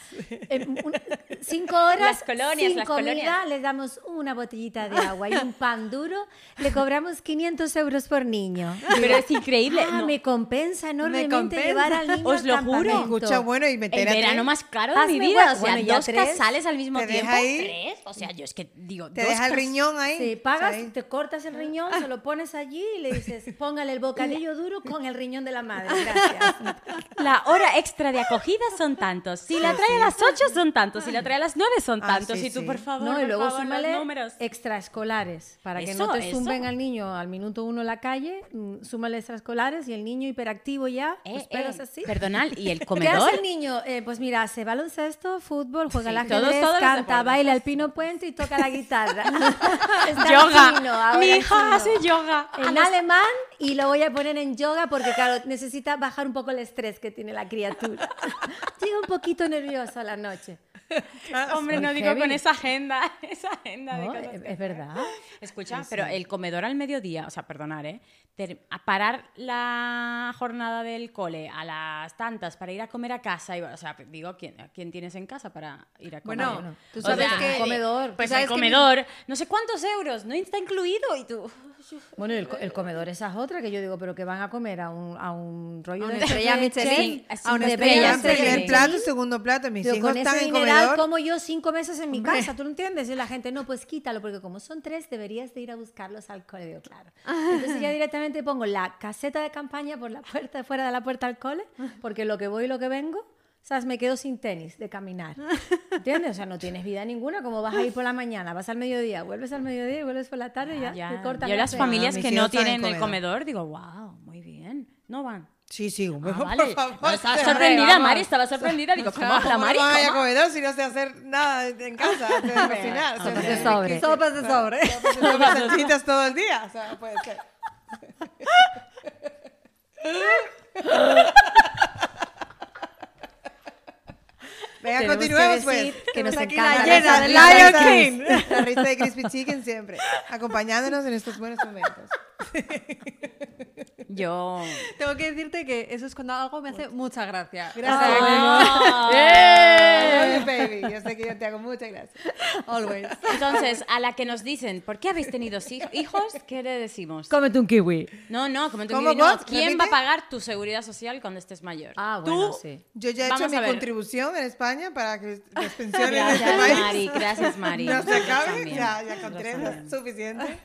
C: en un- cinco horas
D: Las colonias,
C: sin
D: las
C: comida,
D: colonias.
C: les damos una botellita de agua y un pan duro, le cobramos 500 euros por niño.
D: Pero es increíble.
C: Ah,
D: no,
C: me compensa enormemente
B: compensa.
C: llevar al niño
D: Os
C: al
D: lo juro.
C: campamento.
A: Escucha, bueno, y
D: el
A: meter a
D: verano más caro de mi vida. O sea,
C: bueno,
D: dos
C: tres.
D: casales al mismo
A: Te
D: tiempo.
A: deja ahí.
D: ¿Tres? O sea, yo es que digo,
A: Te
D: dos
A: deja el riñón ahí.
C: Sí, pagas,
A: ¿sabes?
C: te cortas el riñón, se lo pones allí y le dices, póngale el bocadillo duro con el riñón de la madre. Gracias.
D: La hora extra de acogida son tantos. Si la trae a las 8 son tantos. Si la a las 9 son
A: Ah,
D: tantos.
A: sí,
D: y tú,
A: sí.
D: por favor,
C: No, y
D: por
C: luego
D: favor, los
C: súmale
D: números.
C: extraescolares, para que no
D: Eso,
C: te
D: eso.
C: zumben al niño al minuto uno en la calle, mm, súmale extraescolares y el niño hiperactivo ya,
D: Eh,
C: pues
D: eh,
C: así.
D: Perdonad, ¿y el
C: ¿Qué
D: comedor?
C: hace el niño? Eh, pues mira, hace baloncesto, fútbol, juega
D: Sí, todos-
C: ajedrez, canta, baila el pino puente y toca la guitarra.
D: Yoga.
C: chino,
D: Mi hija hace yoga.
C: En alemán y lo voy a poner en yoga porque, claro, necesita bajar un poco el estrés que tiene la criatura. Llega un poquito nervioso a la noche.
D: Hombre, no digo con esa agenda, esa agenda de
C: Es,
D: que
C: es verdad.
D: Escucha, pero el comedor al mediodía, o sea, perdonar, ¿eh? Ter- a parar la jornada del cole a las tantas para ir a comer a casa. Y, o sea, digo, ¿quién, ¿quién tienes en casa para ir a comer?
B: Bueno, tú
D: O
B: sabes
D: sea,
B: que-
C: comedor.
D: Pues
B: sabes
D: el
B: que
D: comedor, no sé cuántos euros, no está incluido. Y tú,
C: Bueno, el, co- el comedor, esa es otra que yo digo, pero que van a comer a un, a un rollo
B: A
C: de
B: una estrella Michelin,
C: chef,
B: a una
C: de
B: estrella Michelin.
A: Primer plato segundo plato. Mis
C: Pero
A: hijos están en
C: dineral como yo cinco meses en mi casa, ¿tú lo entiendes? Y la gente, no, pues quítalo, porque como son tres, deberías de ir a buscarlos al cole. Digo, claro. Entonces ya directamente pongo la caseta de campaña por la puerta, fuera de la puerta al cole, porque lo que voy y lo que vengo, ¿sabes? Me quedo sin tenis de caminar. ¿Entiendes? O sea, no tienes vida ninguna, como vas a ir por la mañana, vas al mediodía, vuelves al mediodía y vuelves por la tarde y ya,
D: ya.
C: te cortas
D: Yo
C: la
D: las familias que
A: hijos
D: no
A: están en
D: tienen el
A: comedor.
D: comedor, digo, wow, muy bien. No van.
A: Sí, sí,
D: Ah,
A: por
D: vale.
A: favor.
D: No, estaba
A: o sea,
D: sorprendida,
B: vamos.
D: Mari, estaba sorprendida. Digo, ¿cómo habla
A: ¿Cómo
D: Mari?
A: no van a comedor si no sé hacer nada en casa de cocinar? O sea,
C: Sopas de sobre.
A: Sopas de sobre. Sopas de salsitas todo el día. O sea, puede ser. Venga,
C: Tenemos
A: continuemos
C: que
A: pues.
C: que nos
A: aquí
C: encanta
A: la
C: la
A: llena Lion King. La risa de Crispy Chicken siempre, acompañándonos en estos buenos momentos.
D: Yo.
B: Tengo que decirte que eso es cuando algo me hace mucha gracia.
A: Gracias.
D: Ah.
A: Love you, baby. Yo sé que yo te hago muchas gracias.
B: Always.
D: Entonces, a la que nos dicen, ¿por qué habéis tenido hij- hijos? ¿Qué le decimos?
C: Cómete un kiwi.
D: No, no, como tú
A: ¿Cómo,
D: no? ¿Quién
A: Repite.
D: va a pagar tu seguridad social cuando estés mayor?
C: Ah,
A: Tú,
C: bueno, sí.
A: yo ya he
D: Vamos
A: hecho mi contribución en España para que las pensiones de este
D: Gracias,
A: país
D: Mari, gracias, Mari.
A: no se
D: Nosotros
A: acaben.
D: también.
A: Ya, ya con tres es suficiente.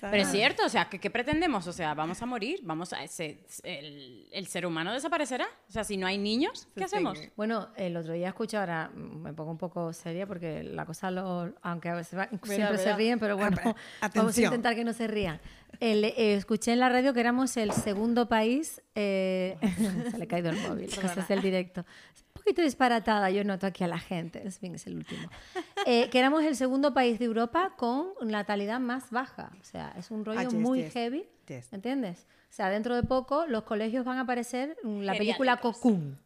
D: Pero es cierto, o sea, ¿qué, qué pretendemos? O sea, ¿vamos a morir? ¿Vamos a ese, el, el ser humano desaparecerá? O sea, si no hay niños, ¿qué hacemos?
C: Bueno, el otro día escuché, ahora me pongo un poco seria porque la cosa, lo, aunque a veces va- siempre
A: Mira,
C: se ríen, pero bueno, vamos a intentar que no se rían. El, eh, escuché en la radio que éramos el segundo país, eh, se le ha caído el móvil, cosas del directo. Es poquito disparatada, yo noto aquí a la gente, en fin, es el último. Eh, que éramos el segundo país de Europa con natalidad más baja, o sea, es un rollo
A: Ah, yes,
C: muy
A: yes,
C: heavy,
A: yes.
C: ¿entiendes? O sea, dentro de poco los colegios van a aparecer mm, la película. Cocoon.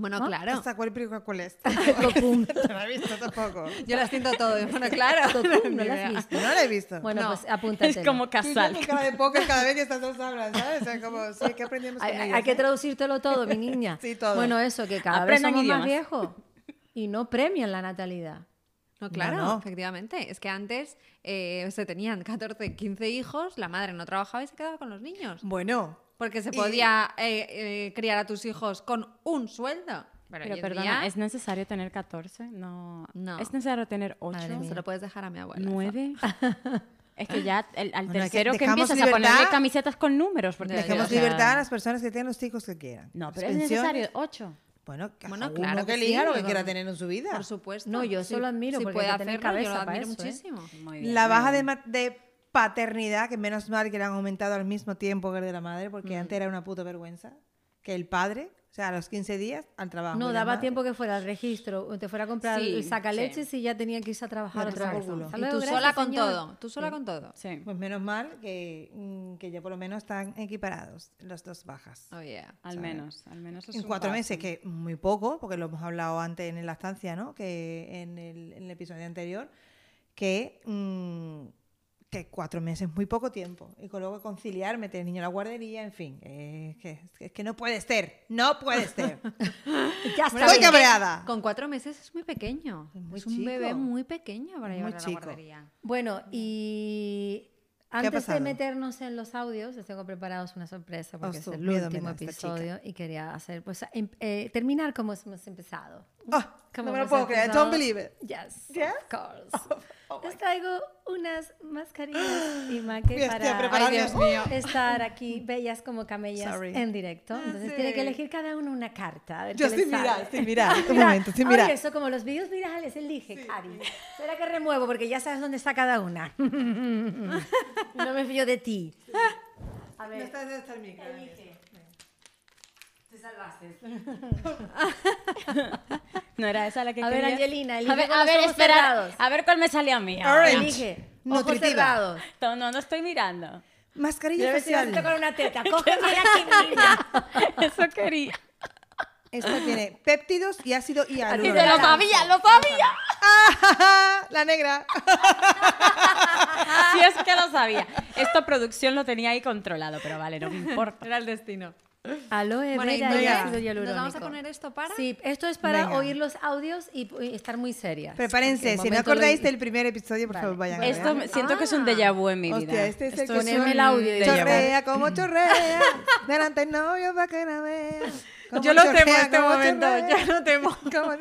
B: Bueno,
C: ¿No?
B: claro.
A: ¿Hasta cuál película cuál es?
C: Cocoon.
A: No la he visto tampoco.
B: Yo las siento todo. Bueno, claro.
C: Cocoon, ¿no la has visto?
A: No la he visto.
C: Bueno,
B: No.
C: pues apúntate.
D: Es como casal.
A: cara de póker cada vez que estas dos hablan, ¿sabes? O sea, como, sí, ¿qué aprendemos con
C: Hay, hay que
A: eh?
C: traducírtelo todo, mi niña.
A: Sí, todo.
C: Bueno, eso, que cada
D: Aprendan
C: vez somos más
D: idiomas.
C: viejos y no premian la natalidad.
B: No, claro,
A: no.
B: efectivamente. Es que antes eh, se tenían 14, 15 hijos, la madre no trabajaba y se quedaba con los niños.
A: Bueno,
B: Porque se
A: Y-
B: podía eh, eh, criar a tus hijos con un sueldo. Pero,
D: Pero perdona,
B: día
D: ¿es necesario tener 14? No.
B: No.
D: ¿Es necesario tener 8?
C: Madre mía.
B: se lo puedes dejar a mi abuela. eso.
D: 9? Es que ya el- al
A: Bueno, es que
D: tercero que,
A: dejamos
D: empiezas a ponerle
A: libertad-
D: camisetas con números. Porque,
A: dejemos
D: o sea,
A: libertad a las personas que tengan los hijos que quieran.
D: No, pero es necesario 8.
A: Bueno,
B: Bueno, claro
A: que
B: que sí,
A: elija lo que quiera tener en su vida.
B: Por supuesto.
C: No, yo
B: Si-
C: solo admiro
B: si
C: porque
B: puede
C: que
B: hacerlo, yo
C: cabeza
B: lo
C: para
B: admiro
C: eso, ¿eh?
B: muchísimo.
D: Muy bien,
A: La baja
D: bien.
A: de, ma- de paternidad, que menos mal que la han aumentado al mismo tiempo que el de la madre, porque
C: Mm.
A: antes era una puta vergüenza. Que el padre, o sea, a los 15 días, al trabajo.
C: No, daba
A: madre-
C: tiempo que fuera al registro, o te fuera a comprar
D: Sí,
C: el sacaleches
D: sí.
C: y ya tenía que irse a trabajar
A: te
C: otra vez.
B: Y tú
C: gracias,
B: sola con
C: señor.
B: todo. Tú sola con todo.
D: Sí,
A: Pues menos mal que, mm, que ya por lo menos están equiparados las dos bajas.
B: Oh, yeah.
D: al
A: ¿sabes?
D: menos. Al menos es
A: En cuatro
D: paso.
A: meses, que muy poco, porque lo hemos hablado antes en la estancia, ¿no? Que en el, en el episodio anterior, que, mm, que cuatro meses es muy poco tiempo. Y con luego conciliar, meter el niño a la guardería, en fin. eh, que, es que no puede ser, no puede ser.
C: Ya está
A: Estoy cabreada.
B: Con cuatro meses es muy pequeño.
A: Es muy
B: Es un
A: chico.
B: bebé muy pequeño para
A: Muy
B: llevar a la guardería.
C: Bueno, y antes de meternos en los audios, les tengo preparados una sorpresa porque
A: Oso,
C: es el último episodio y quería hacer, pues, em- eh, terminar como hemos empezado.
A: Ah,
C: ¿Cómo
A: No me lo puedo creer. Don't believe it.
C: Yes,
A: Yes?
C: of course.
A: Oh my
C: Les traigo unas mascarillas y
A: Bestia,
C: para
B: Ay, Dios mío.
C: estar aquí bellas como camellas
A: Sorry.
C: en directo. Entonces
B: Sí.
C: tiene que elegir cada uno una carta.
A: Yo
C: sale.
A: mirando, estoy mirando. Un momento,
C: oye,
A: mirando.
C: eso como los vídeos virales, elige, Cari. Espera que remuevo porque ya sabes dónde está cada una. no me fío de ti. A
A: No
C: ver,
A: está dónde está el micro.
C: elige. Te salvaste.
D: No era esa la que
C: A ver,
D: quería?
C: Angelina, elige
D: A ver,
C: con
D: a
C: los
D: ver,
C: ojos
D: espera.
C: cerrados.
D: A ver cuál me sale a mí.
A: Orange.
C: Elige. Ojos cerrados.
D: No, no, no estoy mirando.
A: Mascarilla
C: Debe
A: facial.
C: con una teta. Cógeme aquí, niña.
D: Eso quería.
A: Esto tiene péptidos y ácido
D: se lo sabía, lo sabía.
A: ¡Ah! La negra.
D: Sí, es que lo sabía. Esto producción lo tenía ahí controlado, pero vale, no me importa.
B: Era el destino.
C: Aloe
B: Bueno,
C: vera y ácido hialurónico.
B: ¿Nos vamos a poner esto para?
C: Sí, esto es para
A: Venga.
C: oír los audios y, y estar muy serias.
A: Prepárense.
C: el
A: Si no
C: momento lo-
A: acordáis del primer episodio, por
C: Vale.
A: favor, vayan a
D: Esto
A: ver.
D: me- siento que es un déjà vu en mi vida.
A: Hostia, este es el
D: Esto
A: que
D: es
C: el audio.
A: Chorrea como chorrea, delante el novio para que no vea. Como
B: Yo lo temo
A: chorrea,
B: en este
A: como
B: momento,
A: chorrea.
B: ya lo temo.
A: Como.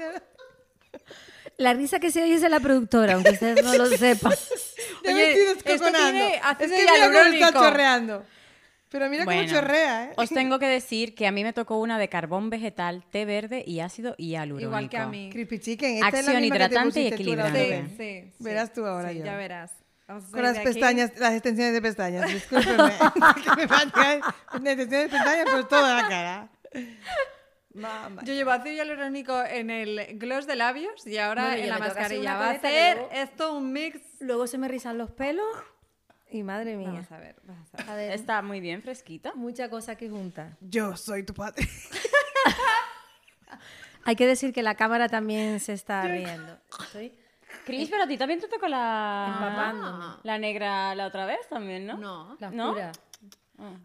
C: La risa que se oye es de la productora, aunque ustedes no lo sepan.
B: Oye,
A: estoy
B: esto
A: descojonando.
B: tiene
A: Es que cómo está
B: hialurónico.
A: chorreando. Pero mira
D: Bueno,
A: cómo chorrea, ¿eh?
D: Os tengo que decir que a mí me tocó una de carbón vegetal, té verde y ácido hialurónico.
B: Igual que a mí.
A: Creepy Chicken. Esta es la
D: Acción
A: misma que te
D: hidratante y equilibrante.
B: Sí, sí, sí.
A: Verás tú ahora
B: Sí,
A: yo.
B: Ya verás.
A: Con las pestañas, las extensiones de pestañas. Discúlpeme. que me extensiones de pestañas por toda la cara. Mamá.
B: Yo llevo ácido hialurónico en el gloss de labios y ahora en la mascarilla. Va a hacer
C: luego-
B: esto un mix.
C: Luego se me rizan los pelos y madre mía.
B: Vamos a ver, vamos a ver.
C: A ver,
D: Está muy bien fresquita.
C: mucha cosa que junta.
A: Yo soy tu padre.
C: Hay que decir que la cámara también se está riendo. Estoy
D: Cris, pero a ti también te tocó la...
C: empapándome.
D: La negra la otra vez también, ¿no?
B: No.
C: La
D: ¿No?
C: oscura.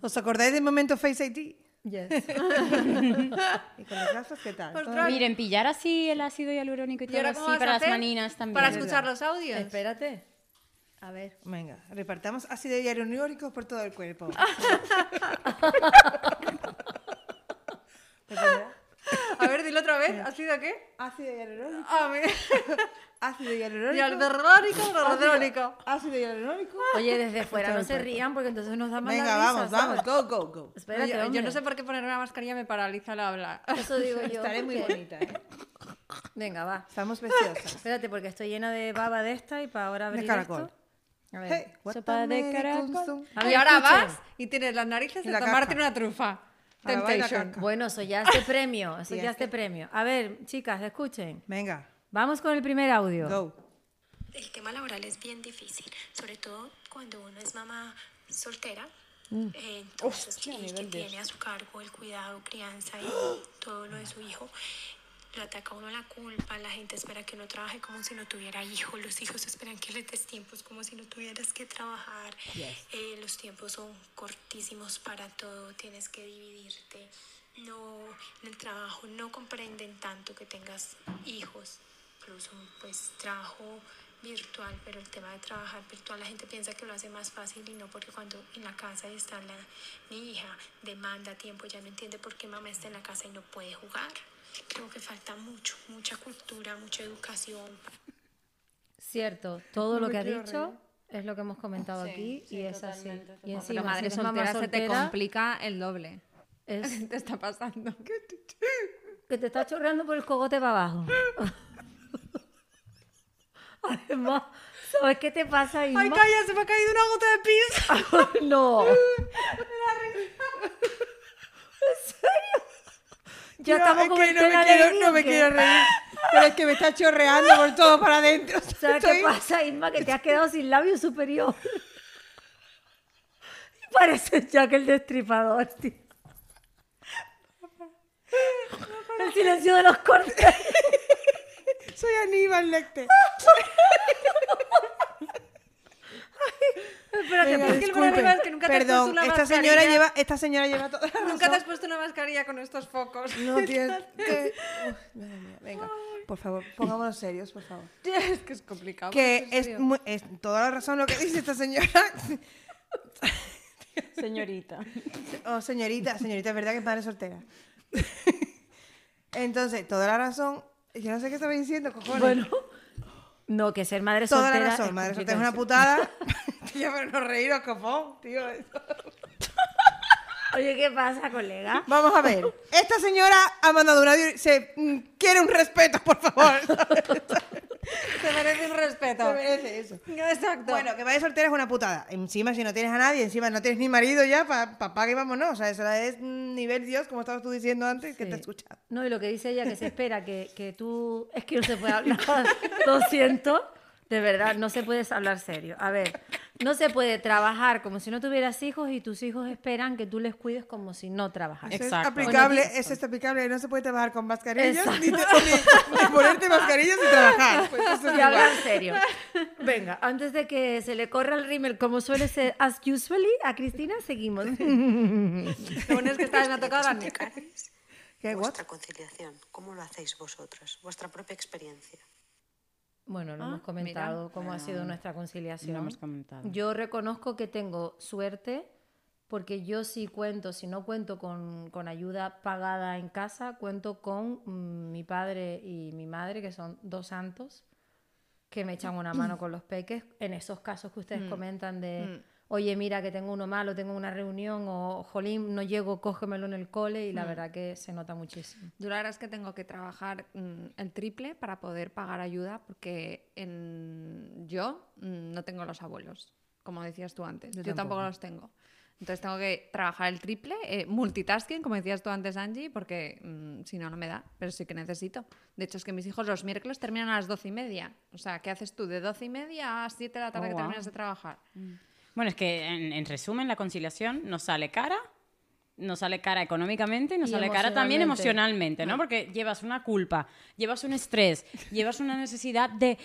A: ¿Os acordáis del momento Face ID?
C: Yes.
A: ¿Y con las gafas qué tal?
B: Ostras.
D: Miren, pillar así el ácido hialurónico y
B: ¿Y
D: todo
B: ahora cómo
D: así para
B: a
D: las
B: hacer?
D: maninas también.
B: Para escuchar los audios.
C: Espérate. A ver.
A: Venga, repartamos ácido hialurónico por todo el cuerpo.
B: A ver, dilo otra vez. ¿Ha sido qué?
A: ácido hialurónico.
B: A ver.
A: Ácido hialurónico.
B: Hialurónico, hialurónico.
A: Ácido hialurónico.
C: Oye, desde fuera no se rían porque entonces nos da más
A: Venga, vamos, vamos. Go, go, go.
C: Espérate,
B: Yo, no sé por qué poner una mascarilla me paraliza al hablar.
C: Eso digo yo.
A: Estaré muy bonita, ¿eh?
C: Venga, va.
A: Estamos preciosas.
C: Espérate, porque estoy llena de baba de esta y para ahora abrir
A: caracol.
C: esto. A ver.
A: Hey,
D: Sopa de caracol.
B: Y ahora
C: escuchen.
B: vas y tienes las narices
A: Y
B: de
A: la
B: tomarte una trufa. Temptation.
C: Bueno, eso ya es de premio. Eso
A: Sí,
C: ya
A: es
C: es de premio. A ver, chicas, escuchen.
A: Venga,
C: Vamos con el primer audio.
A: go.
E: El tema laboral es bien difícil, sobre todo cuando uno es mamá soltera.
A: Mm.
E: eh, entonces, y que tiene a su cargo el cuidado, crianza y todo lo de su hijo. Lo ataca a uno la culpa, la gente espera que uno trabaje como si no tuviera hijos, los hijos esperan que les des tiempos como si no tuvieras que trabajar. Eh, los tiempos son cortísimos para todo, tienes que dividirte. No, en el trabajo no comprenden tanto que tengas hijos, incluso pues trabajo virtual, pero el tema de trabajar virtual la gente piensa que lo hace más fácil y no porque cuando en la casa está la, mi hija, demanda tiempo, ya no entiende por qué mamá está en la casa y no puede jugar. Creo que falta mucho, mucha cultura, mucha educación.
C: Cierto, todo lo que ha dicho es lo que hemos comentado aquí y es así. Y encima,
B: madre
C: si eres mamá
B: soltera se te complica el doble.
C: es
B: te está pasando?
C: que te está chorreando por el cogote para abajo. Además, ¿sabes qué te pasa, Isma?
B: ¡Ay, calla! Se me ha caído una gota de pis.
C: no. ¿En serio? Ya
A: No,
C: estamos
A: es que no me quiero, no me quiero reír. Pero es que me está chorreando por todo para adentro.
C: ¿Sabes
A: Estoy-
C: qué pasa, Isma? Que te has quedado sin labio superior. Y pareces Jack el destripador, tío. El silencio de los cortes.
A: Soy Aníbal Lecter.
C: Espérate,
A: Venga,
C: porque
B: el
A: disculpe.
B: problema es que nunca te has
A: Perdón,
B: puesto una
A: esta
B: mascarilla.
A: señora lleva, esta señora lleva toda la
B: Nunca te has puesto una mascarilla con estos focos.
A: No tienes que... Uf, madre mía, venga, por favor, pongámonos serios, por favor.
B: es que es complicado.
A: Que
B: ¿en
A: es, muy- es toda la razón lo que dice esta señora.
D: Señorita.
A: Oh, señorita, señorita, es verdad que es madre soltera. Entonces, toda la razón. Yo no sé qué estaba diciendo, cojones.
C: Bueno, no, que ser madre
A: Toda
C: soltera.
A: la razón, madre soltera es una putada. tío, pero no reíros, copón, tío.
C: Oye, ¿qué pasa, colega?
A: Vamos a ver. Esta señora ha mandado un audio se mm, quiere un respeto, por favor.
B: Se merece un respeto.
A: Se merece eso.
B: Exacto.
A: Bueno, que vaya soltera es una putada. Encima, si no tienes a nadie, encima no tienes ni marido ya, para pa, pa que vámonos. O sea, eso es nivel Dios, como estabas tú diciendo antes, que te he escuchado.
C: No, y lo que dice ella, que se espera que, que tú... Es que no se puede hablar. Lo siento. De verdad, no se puede hablar serio. A ver, no se puede trabajar como si no tuvieras hijos y tus hijos esperan que tú les cuides como si no trabajaras.
A: Eso
D: Exacto.
A: es aplicable,
C: Bueno,
A: eso es aplicable. No se puede trabajar con mascarillas, ni, te- ni- ni ponerte mascarillas y trabajar. Pues
C: Y hablar serio. Venga, antes de que se le corra el rímel, como suele ser as usually, a Cristina seguimos.
B: Lo bueno es que esta vez me ha tocado la.
A: ¿Qué?
F: Vuestra conciliación, ¿cómo lo hacéis vosotros? Vuestra propia experiencia.
C: Bueno, lo
B: Ah,
C: hemos comentado
B: mira.
C: cómo ha sido nuestra conciliación.
D: Lo hemos comentado.
C: Yo reconozco que tengo suerte porque yo sí cuento, si no cuento con, con ayuda pagada en casa, cuento con mm, mi padre y mi madre, que son dos santos, que me echan una mano con los peques. En esos casos que ustedes comentan de, oye, mira que tengo uno malo, tengo una reunión, o jolín, no llego, cógemelo en el cole, y la verdad que se nota muchísimo.
B: Yo la verdad es que tengo que trabajar mm, el triple para poder pagar ayuda porque en... yo mm, no tengo los abuelos, como decías tú antes. Yo, tampoco. los tengo. Entonces tengo que trabajar el triple, eh, multitasking, como decías tú antes, Angie, porque mm, si no, no me da, pero sí que necesito. De hecho, es que mis hijos los miércoles terminan a las doce y media. O sea, ¿qué haces tú? De doce y media a siete de la tarde
D: Oh,
B: que
D: wow.
B: terminas de trabajar.
D: Bueno, es que en, en resumen, la conciliación nos sale cara, nos sale cara económicamente y nos
C: Y
D: sale cara también
C: emocionalmente.
D: ¿no? Porque llevas una culpa, llevas un estrés, llevas una necesidad de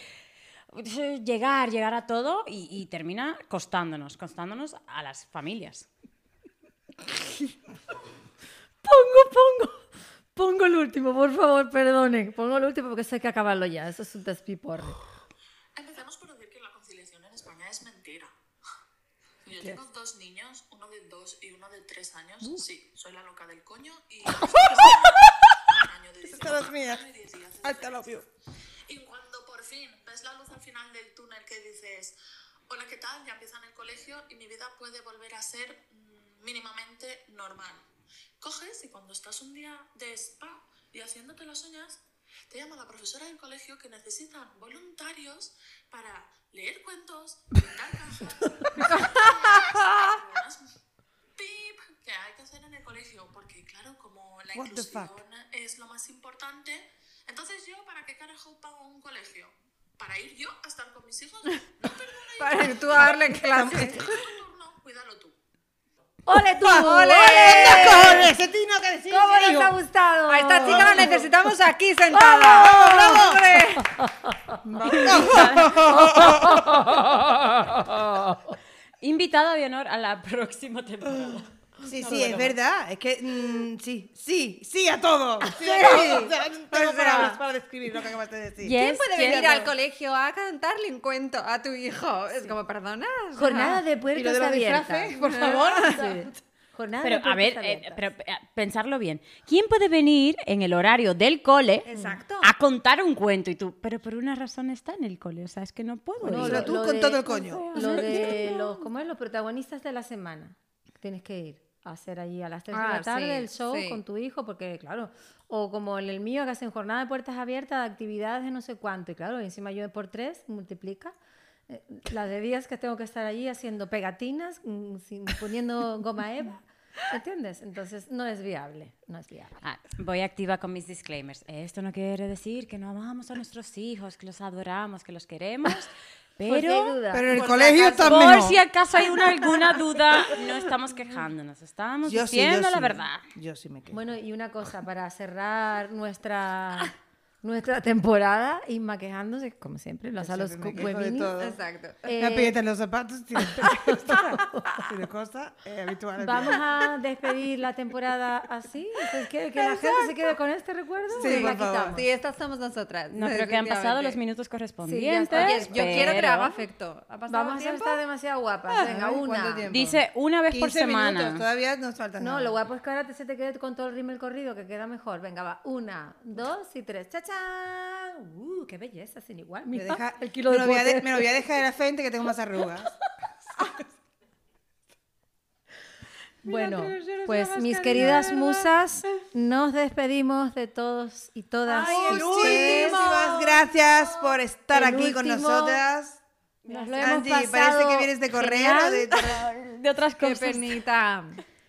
D: llegar, llegar a todo y, y termina costándonos, costándonos a las familias.
C: Pongo, pongo, pongo el último, por favor, perdone. Pongo el último porque sé que acabarlo ya. Eso es un despiporre.
G: Empezamos por decir que la conciliación en España es mentira. Yo tengo dos niños, uno de dos y uno de tres años. Sí, soy la loca del coño y... diez días de
A: Alta lo vio.
G: y cuando por fin ves la luz al final del túnel que dices, hola, ¿qué tal? Ya empieza en el colegio y mi vida puede volver a ser mm, mínimamente normal. Coges y cuando estás un día de spa y haciéndote las uñas, te llama la profesora del colegio que necesitan voluntarios para leer cuentos, pintar cajas, unas pip que hay que hacer en el colegio, porque claro, como la
A: What the
G: inclusión
A: fuck?
G: es lo más importante, entonces yo, ¿para qué carajo pago un colegio? ¿Para ir yo a estar con mis hijos? No,
B: Para ir tú a darle clase.
G: tu turno, cuídalo tú.
C: ¡Ole tú!
B: ¡Ole!
A: ¡Cojones! ¡Se tiene que decir!
C: ¿Cómo nos ha gustado?
B: A esta chica la necesitamos aquí sentada.
A: ¡Bravo!
B: ¡Hombre!
D: Invitada de honor a la próxima temporada.
A: Sí, sí, es verdad. Es que mm, sí, sí, sí a todo. Sí, a todo. O sea, no tengo palabras para describir lo que acabas de decir.
D: Yes,
B: ¿Quién puede
D: yes.
B: venir al colegio a cantarle un cuento a tu hijo? Es como, perdona.
C: Jornada de puertas abiertas.
A: por favor.
C: Sí. Jornada
D: Pero, a ver, eh, pero eh, pensarlo bien. ¿Quién puede venir en el horario del cole
B: Exacto.
D: a contar un cuento? Y tú, pero por una razón está en el cole. O sea, es que no puedo. Ir.
A: Pero tú con todo el coño.
C: Lo de los, ¿cómo es? Los protagonistas de la semana. Tienes que ir a hacer allí a las 3 de
B: Ah,
C: la tarde
B: sí,
C: el show
B: sí.
C: con tu hijo, porque claro, o como en el mío que hacen jornada de puertas abiertas, de actividades de no sé cuánto, y claro, encima yo por 3 multiplica. Eh, La de días que tengo que estar allí haciendo pegatinas, mm, sin- poniendo goma eva, ¿entiendes? Entonces no es viable, no es viable.
D: Ah, voy activa con mis disclaimers. Esto no quiere decir que no amamos a nuestros hijos, que los adoramos, que los queremos, pero
C: duda.
A: Pero en el colegio
B: acaso.
A: está
D: por si acaso hay una, alguna duda, no estamos quejándonos, estamos
A: Yo sí,
D: diciendo la
A: sí.
D: verdad.
A: Yo sí me quedo.
C: Bueno, y una cosa, para cerrar nuestra, nuestra temporada, Inma quejándose, como siempre, los a los huevinis.
B: Exacto.
C: Eh,
A: Me aprietan los zapatos. Tiene tiene cosa eh, habitual.
C: Vamos a despedir la temporada así. Entonces, ¿que, que la gente se quede con este recuerdo.
A: Sí,
C: ¿O la
A: por favor.
B: Sí, estas somos nosotras.
D: No creo que han pasado los minutos
C: Sí,
D: correspondientes.
C: está.
B: Oye, yo quiero que le haga afecto. ¿Ha pasado
C: Vamos a
B: tiempo?
C: estar demasiado guapas. Venga,
A: Ay,
C: una.
D: Dice una vez por
A: 15
D: semana.
A: minutos, todavía nos falta
C: No,
A: nada.
C: lo guapo es que ahora te- se te quede con todo el rímel corrido, que queda mejor. Venga, va. Una, dos y tres. Cha, Uh, qué belleza, sin igual.
A: Me,
C: Mira,
A: deja-
C: el kilo
A: me
C: de
A: lo voy a de-
C: pote.
A: me lo voy a dejar de la frente que tengo más arrugas.
C: Bueno, pues mis queridas musas, nos despedimos de todos y todas ustedes.
A: Muchísimas gracias por estar
C: El
A: aquí con nosotras.
C: Nos lo hemos
A: Angie,
C: pasado
A: parece que vienes de correr o de...
D: De otras
B: Qué
D: cosas.
B: penita.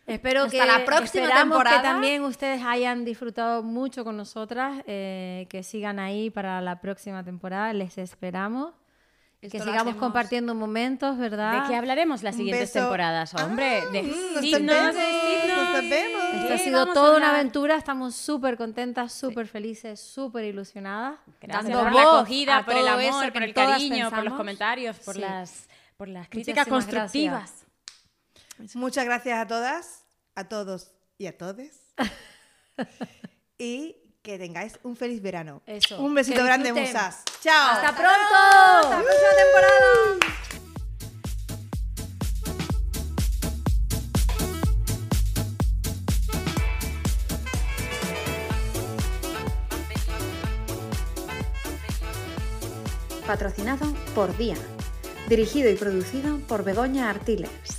C: Espero
B: Hasta
C: que
B: la próxima
C: esperamos
B: temporada.
C: que también ustedes hayan disfrutado mucho con nosotras, eh, que sigan ahí para la próxima temporada, les esperamos.
B: Esto
C: que sigamos compartiendo momentos, ¿verdad?
D: ¿De qué hablaremos las siguientes temporadas? Hombre,
A: Ah,
D: de
A: nos sabemos, sabemos.
C: Esto ha
D: Sí,
C: sido toda una aventura, estamos súper contentas, súper felices, súper ilusionadas.
D: Gracias
B: Dando
D: por la
B: voz
D: acogida,
B: a
D: por el amor,
B: eso
D: por el cariño, por los
B: pensamos.
D: comentarios, por
C: Sí.
D: las por las críticas
C: Muchísimas
D: constructivas.
A: Muchas gracias a todas, a todos y a todes. y que tengáis un feliz verano.
C: Eso.
A: Un besito grande, musas. Chao.
C: ¡Hasta pronto! ¡Hasta la próxima temporada!
H: Patrocinado por Día. Dirigido y producido por Begoña Artiles.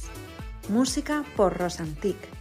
H: Música por Rosantic.